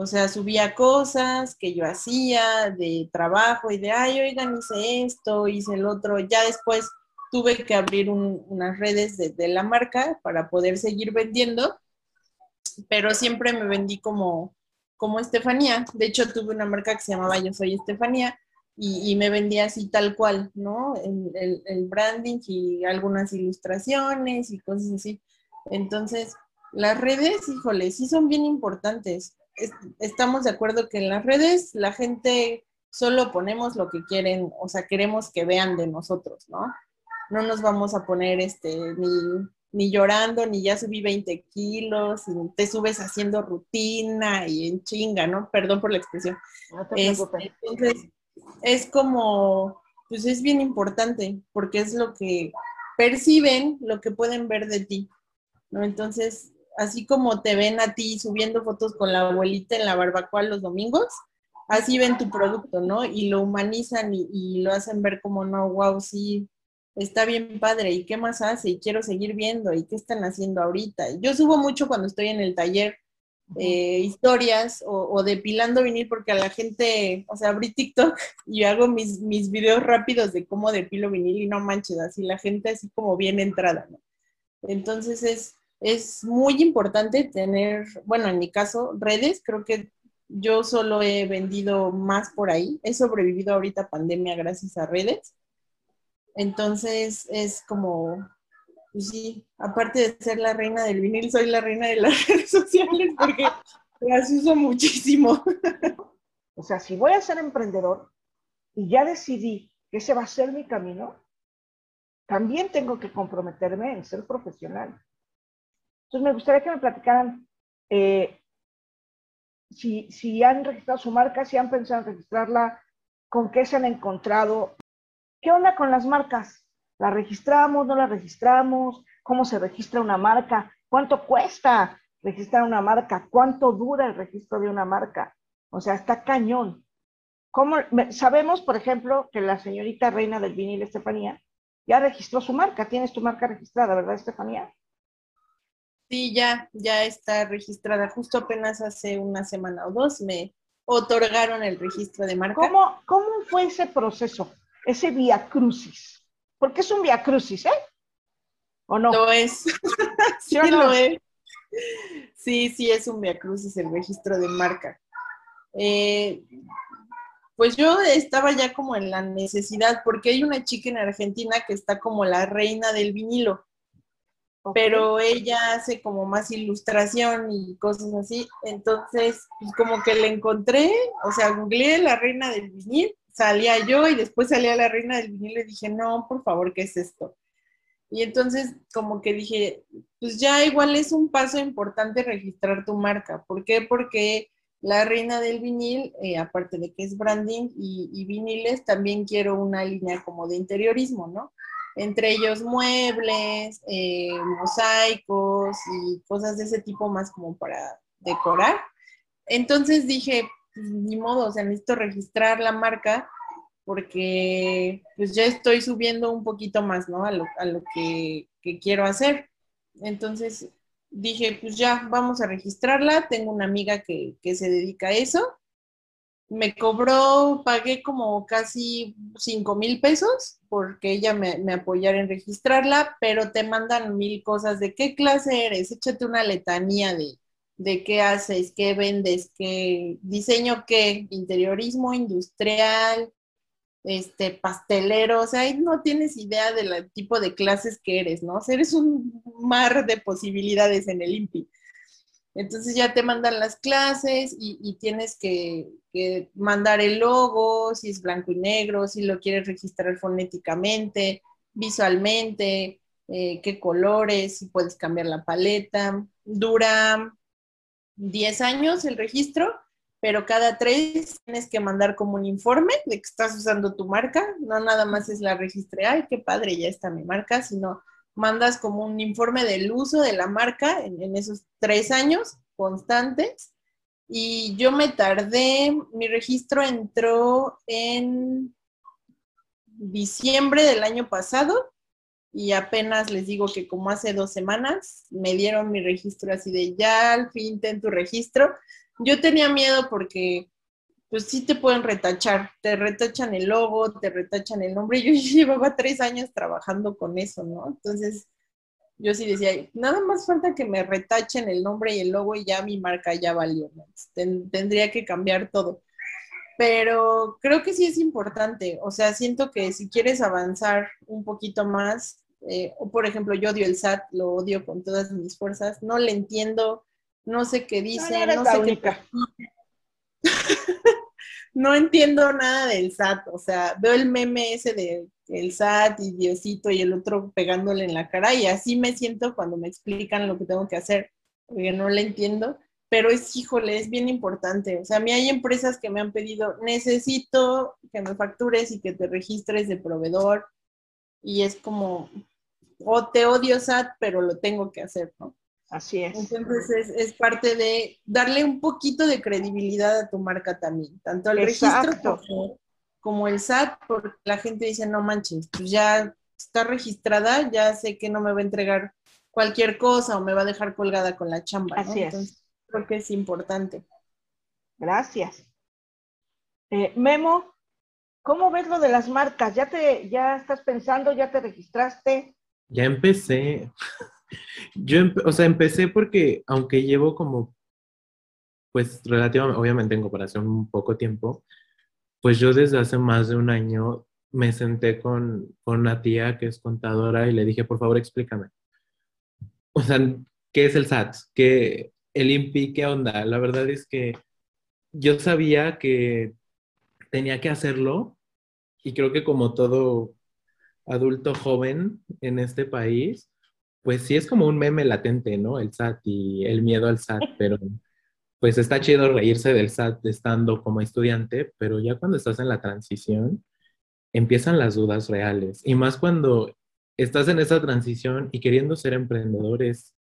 O sea, subía cosas que yo hacía de trabajo y de, ay, oigan, hice esto, hice el otro. Ya después tuve que abrir unas redes de, la marca para poder seguir vendiendo, pero siempre me vendí como, como Estefanía. De hecho, tuve una marca que se llamaba Yo Soy Estefanía y, me vendía así tal cual, ¿no? El, el branding y algunas ilustraciones y cosas así. Entonces, las redes, híjole, sí son bien importantes estamos de acuerdo que en las redes la gente solo ponemos lo que quieren, o sea, queremos que vean de nosotros, ¿no? No nos vamos a poner este, ni, llorando, ni ya subí 20 kilos, y te subes haciendo rutina y en chinga, ¿no? Perdón por la expresión. Este, entonces, es como, pues es bien importante, porque es lo que perciben lo que pueden ver de ti, ¿no? Entonces, así como te ven a ti subiendo fotos con la abuelita en la barbacoa los domingos, así ven tu producto, ¿no? Y lo humanizan y, y lo hacen ver como, no, wow, sí, está bien padre, ¿y qué más hace? Y quiero seguir viendo, ¿y qué están haciendo ahorita? Yo subo mucho cuando estoy en el taller eh, historias o, depilando vinil porque a la gente, o sea, abrí TikTok y hago mis, mis videos rápidos de cómo depilo vinil y no manches, así la gente así como bien entrada, ¿no? Entonces es, es muy importante tener, bueno, en mi caso, redes, creo que yo solo he vendido más por ahí, he sobrevivido ahorita pandemia gracias a redes. Entonces es como pues sí, aparte de ser la reina del vinil, soy la reina de las redes sociales porque las uso muchísimo. O sea, si voy a ser emprendedor y ya decidí que ese va a ser mi camino, también tengo que comprometerme en ser profesional. Entonces, me gustaría que me platicaran eh, si, si han registrado su marca, si han pensado en registrarla, con qué se han encontrado. ¿Qué onda con las marcas? ¿La registramos? ¿No la registramos? ¿Cómo se registra una marca? ¿Cuánto cuesta registrar una marca? ¿Cuánto dura el registro de una marca? O sea, está cañón. ¿Cómo? Sabemos, por ejemplo, que la señorita reina del vinil, Estefanía, ya registró su marca. Tienes tu marca registrada, ¿verdad, Estefanía? Sí, ya, ya está registrada. Justo apenas hace una semana o dos me otorgaron el registro de marca. ¿Cómo, cómo fue ese proceso, ese via crucis? Porque es un via crucis, ¿eh? ¿O no? Lo es. sí, lo es. Sí, sí, es un via crucis el registro de marca. Eh, pues yo estaba ya como en la necesidad, porque hay una chica en Argentina que está como la reina del vinilo, pero ella hace como más ilustración y cosas así. Entonces, pues como que le encontré, o sea, googleé la reina del vinilo salía yo y después salía la reina del vinilo y dije, no, por favor, ¿qué es esto? Y entonces como que dije, pues ya igual es un paso importante registrar tu marca. ¿Por qué? Porque la reina del vinil, eh, aparte de que es branding y, viniles, también quiero una línea como de interiorismo, ¿no? Entre ellos muebles, eh, mosaicos y cosas de ese tipo más como para decorar. Entonces dije, ni modo, o sea, necesito registrar la marca porque pues ya estoy subiendo un poquito más, ¿no? A lo, que, quiero hacer. Entonces dije, pues ya, vamos a registrarla. Tengo una amiga que, se dedica a eso. Me cobró, pagué como casi 5 mil pesos porque ella me, me apoyara en registrarla, pero te mandan mil cosas de qué clase eres, échate una letanía de, de qué haces, qué vendes, qué diseño, qué interiorismo industrial, este pastelero, o sea, ahí no tienes idea del tipo de clases que eres, ¿no? Eres un mar de posibilidades en el INPI. Entonces ya te mandan las clases y, tienes que, mandar el logo, si es blanco y negro, si lo quieres registrar fonéticamente, visualmente, eh, qué colores, si puedes cambiar la paleta. Dura 10 años el registro, pero cada tres tienes que mandar como un informe de que estás usando tu marca, no nada más es la registré, ay, qué padre, ya está mi marca, sino mandas como un informe del uso de la marca en, esos tres años constantes. Y yo me tardé, mi registro entró en diciembre del año pasado y apenas les digo que como hace dos semanas me dieron mi registro así de ya al fin ten tu registro. Yo tenía miedo porque pues sí te pueden retachar, te retachan el logo, te retachan el nombre. Yo llevaba tres años trabajando con eso, ¿no? Entonces yo sí decía, nada más falta que me retachen el nombre y el logo y ya mi marca ya valió, tendría que cambiar todo pero creo que sí es importante. O sea, siento que si quieres avanzar un poquito más, eh, o por ejemplo, yo odio el SAT, lo odio con todas mis fuerzas, no le entiendo, no sé qué dice, no, sé qué. no entiendo nada del SAT, o sea, veo el meme ese de el SAT y Diosito y el otro pegándole en la cara y así me siento cuando me explican lo que tengo que hacer, porque no le entiendo pero es, híjole, es bien importante. O sea, a mí hay empresas que me han pedido, necesito que me factures y que te registres de proveedor. Y es como, o te odio SAT, pero lo tengo que hacer, ¿no? Así es. Entonces es, es parte de darle un poquito de credibilidad a tu marca también, tanto al registro como, como el SAT, porque la gente dice, no manches, pues ya está registrada, ya sé que no me va a entregar cualquier cosa o me va a dejar colgada con la chamba, ¿no? Así es. Entonces creo que es importante. Gracias. Eh, Memo, ¿cómo ves lo de las marcas? ¿Ya te, ya estás pensando, ya te registraste? Ya empecé. Yo, o sea, empecé porque, aunque llevo como, pues relativamente, obviamente en comparación un poco tiempo, pues yo desde hace más de un año me senté con, con una tía que es contadora y le dije, por favor, explícame. O sea, ¿qué es el SAT? ¿Qué, el INPI? ¿Qué onda? La verdad es que yo sabía que tenía que hacerlo y creo que como todo adulto joven en este país, pues sí es como un meme latente, ¿no? El SAT y el miedo al SAT, pero pues está chido reírse del SAT estando como estudiante, pero ya cuando estás en la transición, empiezan las dudas reales. Y más cuando estás en esa transición y queriendo ser emprendedores,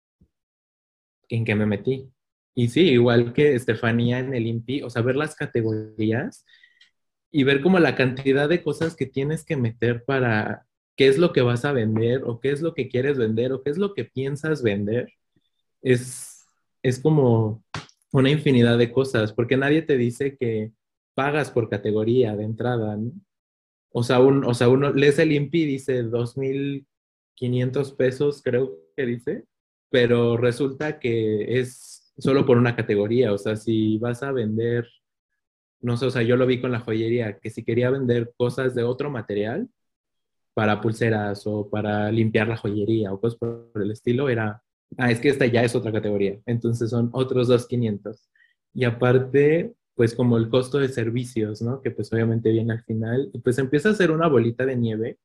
¿en qué me metí? Y sí, igual que Estefanía en el INPI, o sea, ver las categorías y ver como la cantidad de cosas que tienes que meter para qué es lo que vas a vender o qué es lo que quieres vender o qué es lo que piensas vender, es, es como una infinidad de cosas, porque nadie te dice que pagas por categoría de entrada. O sea, un, o sea uno lees el INPI y dice 2.500 pesos, creo que dice, pero resulta que es solo por una categoría, o sea, si vas a vender, no sé, o sea, yo lo vi con la joyería, que si quería vender cosas de otro material, para pulseras o para limpiar la joyería o cosas por el estilo, era, ah, es que esta ya es otra categoría, entonces son otros 2.500. Y aparte, pues como el costo de servicios, ¿no? Que pues obviamente viene al final, pues empieza a ser una bolita de nieve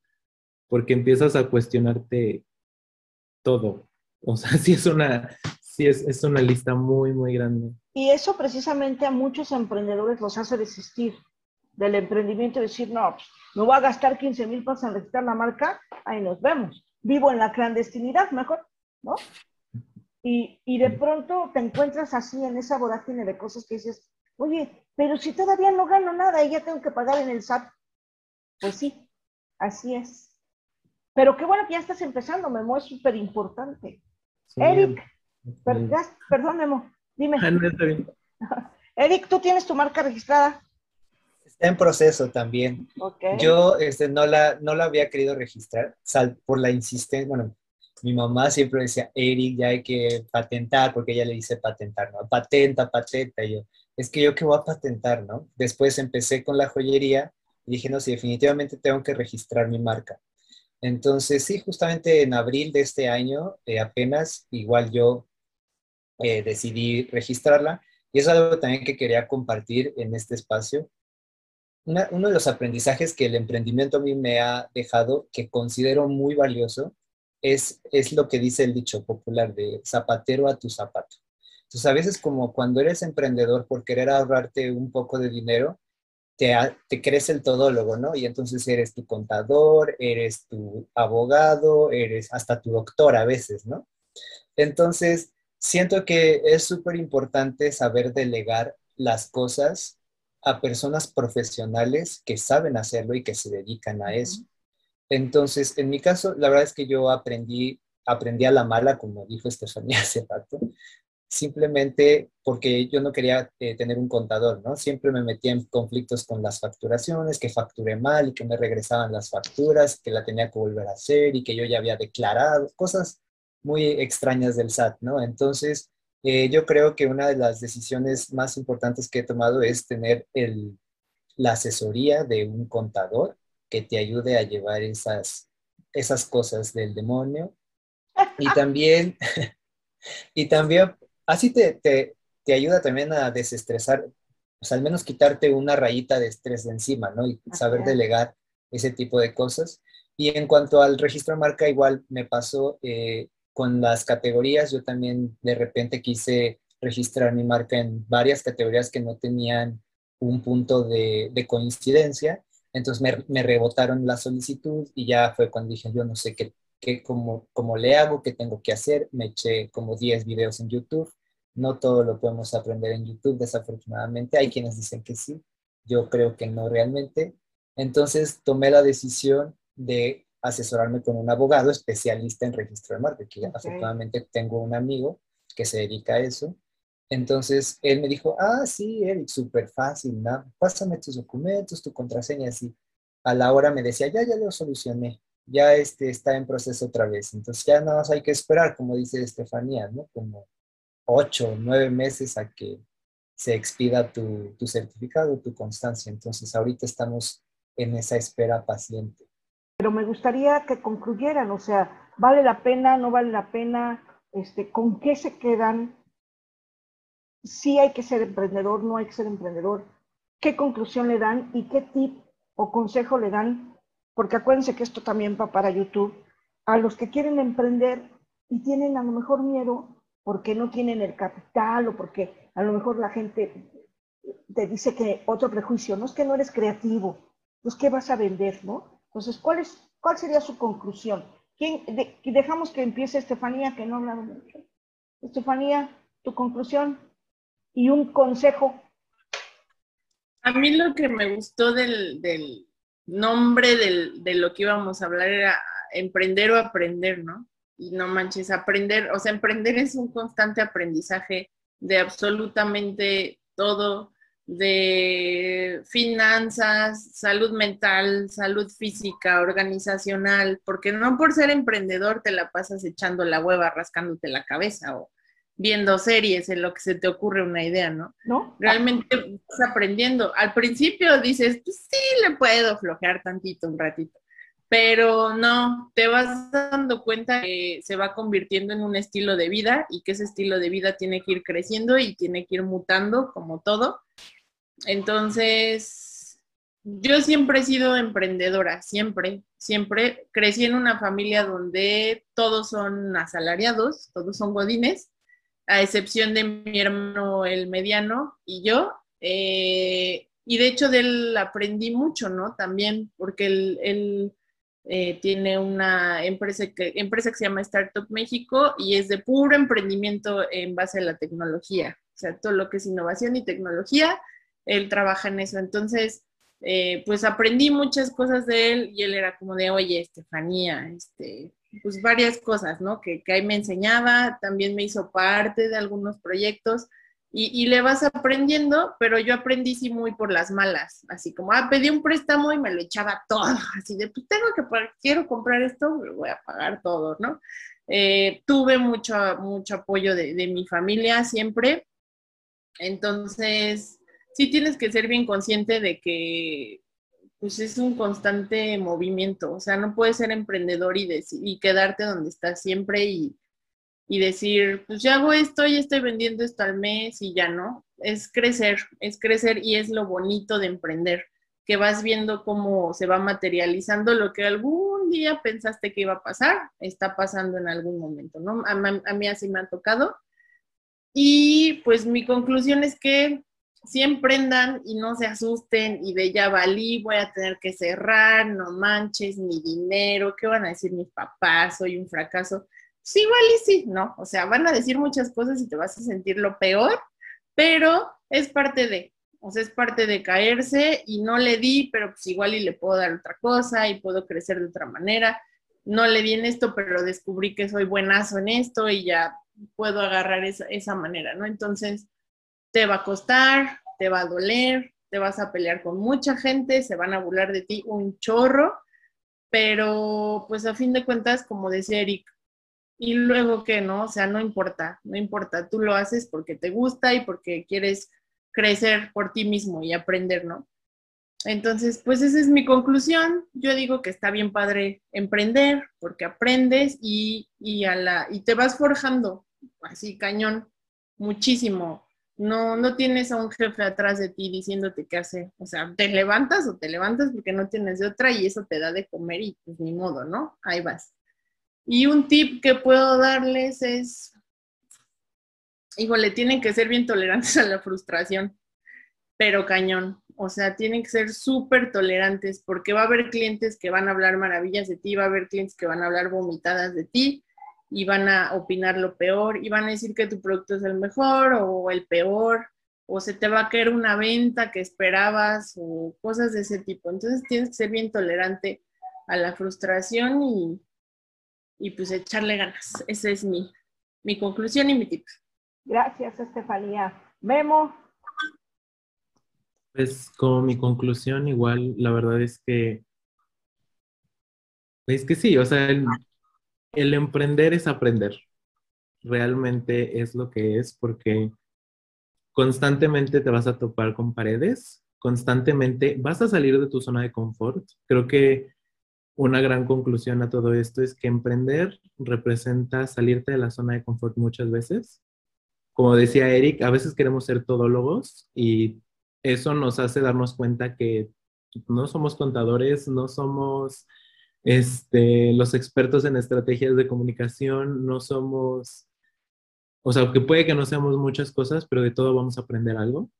porque empiezas a cuestionarte todo. O sea, sí es una, sí es, es una lista muy, muy grande. Y eso precisamente a muchos emprendedores los hace desistir del emprendimiento y decir, no, me voy a gastar 15 mil pesos en registrar la marca, ahí nos vemos. Vivo en la clandestinidad, mejor, ¿no? Y, y de pronto te encuentras así en esa vorágine de cosas que dices, oye, pero si todavía no gano nada y ya tengo que pagar en el SAT. Pues sí, así es. Pero qué bueno que ya estás empezando, Memo, es súper importante. Sí, Eric, per- perdón, Memo, dime. Ah, no, está bien. Eric, ¿tú tienes tu marca registrada? Está en proceso también. Yo este, no, la, no la había querido registrar sal, por la insistencia. Bueno, mi mamá siempre decía, Eric, ya hay que patentar, porque ella le dice patentar, ¿no? Patenta, patenta. Y yo, es que yo qué voy a patentar, ¿no? Después empecé con la joyería y dije, no, sí, definitivamente tengo que registrar mi marca. Entonces, sí, justamente en abril de este año, eh, apenas, igual yo eh, decidí registrarla. Y es algo también que quería compartir en este espacio. Uno de los aprendizajes que el emprendimiento a mí me ha dejado, que considero muy valioso, es, es lo que dice el dicho popular de zapatero a tu zapato. Entonces, a veces como cuando eres emprendedor por querer ahorrarte un poco de dinero, te, te crees el todólogo, ¿no? Y entonces eres tu contador, eres tu abogado, eres hasta tu doctor a veces, ¿no? Entonces, siento que es súper importante saber delegar las cosas a personas profesionales que saben hacerlo y que se dedican a eso. Entonces, en mi caso, la verdad es que yo aprendí, aprendí a la mala, como dijo Estefanía hace rato, simplemente porque yo no quería eh, tener un contador, ¿no? Siempre me metía en conflictos con las facturaciones, que facturé mal y que me regresaban las facturas, que la tenía que volver a hacer y que yo ya había declarado, cosas muy extrañas del SAT, ¿no? Entonces, eh, yo creo que una de las decisiones más importantes que he tomado es tener el, la asesoría de un contador que te ayude a llevar esas, esas cosas del demonio. Y también, y también, así te, te, te ayuda también a desestresar, o sea, al menos quitarte una rayita de estrés de encima, ¿no? Y saber delegar ese tipo de cosas. Y en cuanto al registro de marca, igual me pasó eh, con las categorías, yo también de repente quise registrar mi marca en varias categorías que no tenían un punto de, de coincidencia, entonces me, me rebotaron la solicitud y ya fue cuando dije, yo no sé qué, qué, cómo, cómo le hago, qué tengo que hacer. Me eché como 10 videos en YouTube. No todo lo podemos aprender en YouTube, desafortunadamente. Hay quienes dicen que sí. Yo creo que no realmente. Entonces tomé la decisión de asesorarme con un abogado especialista en registro de marca, que afortunadamente tengo un amigo que se dedica a eso. Entonces él me dijo, ah, sí, Eric, súper fácil, ¿no? pásame tus documentos, tu contraseña, así. A la hora me decía, ya, ya lo solucioné, ya este, está en proceso otra vez. Entonces ya nada más hay que esperar, como dice Estefanía, ¿no? Como ocho, nueve meses a que se expida tu, tu certificado, tu constancia. Entonces ahorita estamos en esa espera paciente pero me gustaría que concluyeran, o sea, ¿vale la pena, no vale la pena? Este, ¿Con qué se quedan? ¿Sí hay que ser emprendedor, no hay que ser emprendedor? ¿Qué conclusión le dan y qué tip o consejo le dan? Porque acuérdense que esto también va para YouTube. A los que quieren emprender y tienen a lo mejor miedo porque no tienen el capital o porque a lo mejor la gente te dice que otro prejuicio, no es que no eres creativo, pues qué vas a vender, ¿no? Entonces, ¿cuál, es, cuál sería su conclusión? ¿Quién, dejamos que empiece Estefanía, que no habla mucho. Estefanía, tu conclusión y un consejo. A mí lo que me gustó del, nombre de lo que íbamos a hablar era emprender o aprender, ¿no? Y no manches, aprender, o sea, emprender es un constante aprendizaje de absolutamente todo, de finanzas, salud mental, salud física, organizacional, porque no por ser emprendedor te la pasas echando la hueva, rascándote la cabeza o viendo series en lo que se te ocurre una idea, ¿no? ¿No? Realmente estás aprendiendo. Al principio dices, pues sí, le puedo flojear tantito, un ratito, pero no, te vas dando cuenta que se va convirtiendo en un estilo de vida y que ese estilo de vida tiene que ir creciendo y tiene que ir mutando como todo. Entonces, yo siempre he sido emprendedora, siempre, siempre. Crecí en una familia donde todos son asalariados, todos son godines, a excepción de mi hermano el mediano y yo. Eh, y de hecho de él aprendí mucho, ¿no? También porque él eh, tiene una empresa que, empresa se llama Startup México y es de puro emprendimiento en base a la tecnología. O sea, todo lo que es innovación y tecnología, él trabaja en eso. Entonces, eh, pues aprendí muchas cosas de él y él era como de, oye, Estefanía, este, pues varias cosas, ¿no? Que, que ahí me enseñaba, también me hizo parte de algunos proyectos y, le vas aprendiendo, pero yo aprendí sí muy por las malas, así como, ah, pedí un préstamo y me lo echaba todo, así de, pues tengo que, quiero comprar esto, voy a pagar todo, ¿no? Eh, tuve mucho, mucho apoyo de, mi familia siempre, entonces sí tienes que ser bien consciente de que pues es un constante movimiento, o sea, no puedes ser emprendedor y, y quedarte donde estás siempre y y decir, pues ya hago esto y estoy vendiendo esto al mes y ya no. Es crecer, es crecer y es lo bonito de emprender, que vas viendo cómo se va materializando lo que algún día pensaste que iba a pasar, está pasando en algún momento, ¿no? A, mí así me ha tocado. Y pues mi conclusión es que si emprendan y no se asusten y de ya valí, voy a tener que cerrar, no manches, mi dinero, ¿qué van a decir mis papás? Soy un fracaso sí, igual y sí, ¿no? O sea, van a decir muchas cosas y te vas a sentir lo peor, pero es parte de, o sea, es parte de caerse y no le di, pero pues igual y le puedo dar otra cosa y puedo crecer de otra manera. No le di en esto, pero descubrí que soy buenazo en esto y ya puedo agarrar esa, esa manera, ¿no? Entonces, te va a costar, te va a doler, te vas a pelear con mucha gente, se van a burlar de ti un chorro, pero pues a fin de cuentas, como decía Eric, y luego que no, o sea, no importa, no importa, tú lo haces porque te gusta y porque quieres crecer por ti mismo y aprender, ¿no? Entonces, pues esa es mi conclusión. Yo digo que está bien padre emprender porque aprendes y, y, a la, y te vas forjando así cañón, muchísimo. No, no tienes a un jefe atrás de ti diciéndote qué hacer. O sea, te levantas o te levantas porque no tienes de otra y eso te da de comer y pues ni modo, ¿no? Ahí vas. Y un tip que puedo darles es, híjole, tienen que ser bien tolerantes a la frustración, pero cañón. O sea, tienen que ser súper tolerantes porque va a haber clientes que van a hablar maravillas de ti, va a haber clientes que van a hablar vomitadas de ti y van a opinar lo peor y van a decir que tu producto es el mejor o el peor o se te va a caer una venta que esperabas o cosas de ese tipo. Entonces tienes que ser bien tolerante a la frustración y, y pues echarle ganas. Esa es mi, mi conclusión y mi tip. Gracias, Estefanía. Memo. Pues como mi conclusión, igual la verdad es que es que sí, o sea, el, el emprender es aprender. Realmente es lo que es porque constantemente te vas a topar con paredes, constantemente vas a salir de tu zona de confort. Creo que una gran conclusión a todo esto es que emprender representa salirte de la zona de confort muchas veces. Como decía Eric, a veces queremos ser todólogos y eso nos hace darnos cuenta que no somos contadores, no somos este, los expertos en estrategias de comunicación, no somos o sea, que puede que no seamos muchas cosas, pero de todo vamos a aprender algo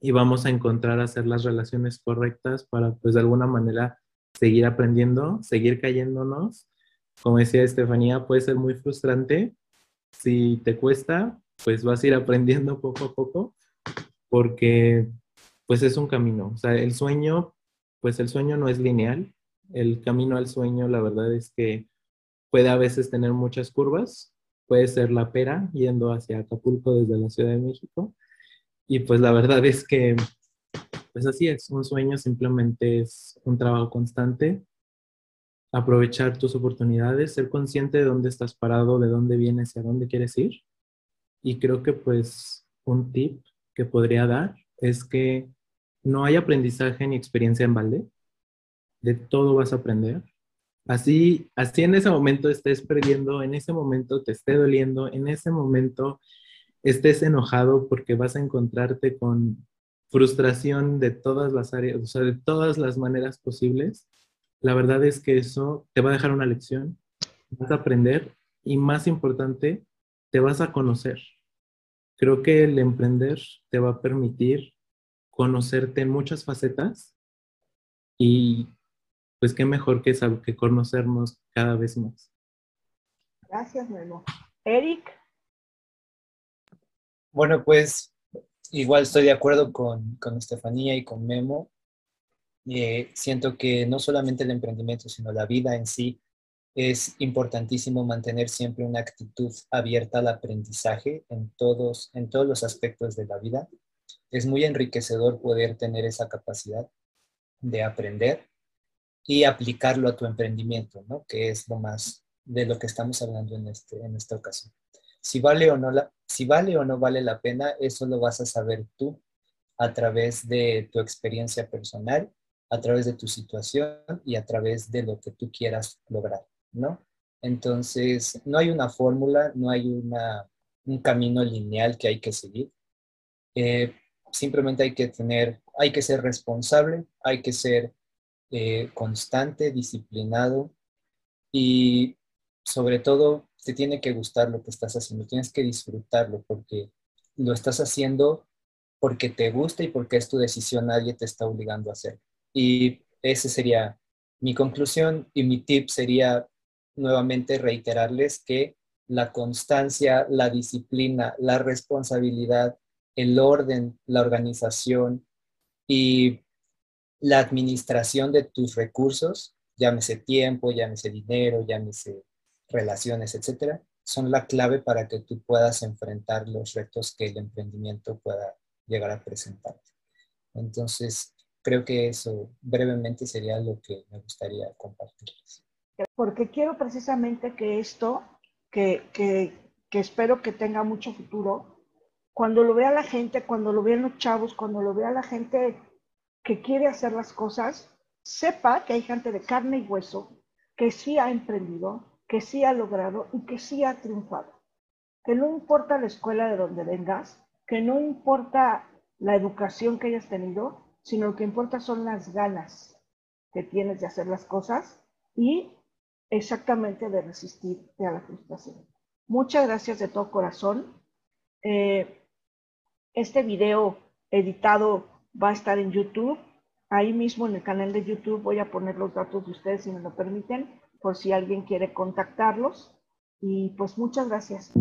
y vamos a encontrar hacer las relaciones correctas para, pues, de alguna manera seguir aprendiendo, seguir cayéndonos. Como decía Estefanía, puede ser muy frustrante. Si te cuesta, pues vas a ir aprendiendo poco a poco, porque pues es un camino. O sea, el sueño, pues el sueño no es lineal. El camino al sueño, la verdad es que puede a veces tener muchas curvas, puede ser la pera yendo hacia Acapulco desde la Ciudad de México. Y pues la verdad es que, pues así es, un sueño simplemente es un trabajo constante, aprovechar tus oportunidades, ser consciente de dónde estás parado, de dónde vienes y a dónde quieres ir. Y creo que pues un tip que podría dar es que no hay aprendizaje ni experiencia en balde. De todo vas a aprender. Así, así en ese momento estés perdiendo, en ese momento te esté doliendo, en ese momento estés enojado porque vas a encontrarte con frustración de todas las áreas, o sea, de todas las maneras posibles. La verdad es que eso te va a dejar una lección, vas a aprender y más importante, te vas a conocer. Creo que el emprender te va a permitir conocerte en muchas facetas y pues qué mejor que, que conocernos cada vez más. Gracias, Memo. Eric. Bueno, pues igual estoy de acuerdo con, con Estefanía y con Memo. Eh, siento que no solamente el emprendimiento, sino la vida en sí, es importantísimo mantener siempre una actitud abierta al aprendizaje en todos, en todos los aspectos de la vida. Es muy enriquecedor poder tener esa capacidad de aprender y aplicarlo a tu emprendimiento, ¿no? Que es lo más de lo que estamos hablando en, este, en esta ocasión. Si vale, o no la, si vale o no vale la pena, eso lo vas a saber tú a través de tu experiencia personal, a través de tu situación y a través de lo que tú quieras lograr, ¿no? Entonces, no hay una fórmula, no hay una, un camino lineal que hay que seguir. Eh, simplemente hay que tener, hay que ser responsable, hay que ser eh, constante, disciplinado y sobre todo te tiene que gustar lo que estás haciendo, tienes que disfrutarlo porque lo estás haciendo porque te gusta y porque es tu decisión, nadie te está obligando a hacer. Y ese sería mi conclusión y mi tip sería nuevamente reiterarles que la constancia, la disciplina, la responsabilidad, el orden, la organización y la administración de tus recursos, llámese tiempo, llámese dinero, llámese relaciones, etcétera, son la clave para que tú puedas enfrentar los retos que el emprendimiento pueda llegar a presentar. Entonces, creo que eso brevemente sería lo que me gustaría compartirles. Porque quiero precisamente que esto, que, que, que espero que tenga mucho futuro, cuando lo vea la gente, cuando lo vean los chavos, cuando lo vea la gente que quiere hacer las cosas, sepa que hay gente de carne y hueso que sí ha emprendido, que sí ha logrado y que sí ha triunfado. Que no importa la escuela de donde vengas, que no importa la educación que hayas tenido, sino lo que importa son las ganas que tienes de hacer las cosas y exactamente de resistirte a la frustración. Muchas gracias de todo corazón. Eh, este video editado va a estar en YouTube. Ahí mismo en el canal de YouTube voy a poner los datos de ustedes si me lo permiten, por si alguien quiere contactarlos. Y pues muchas gracias.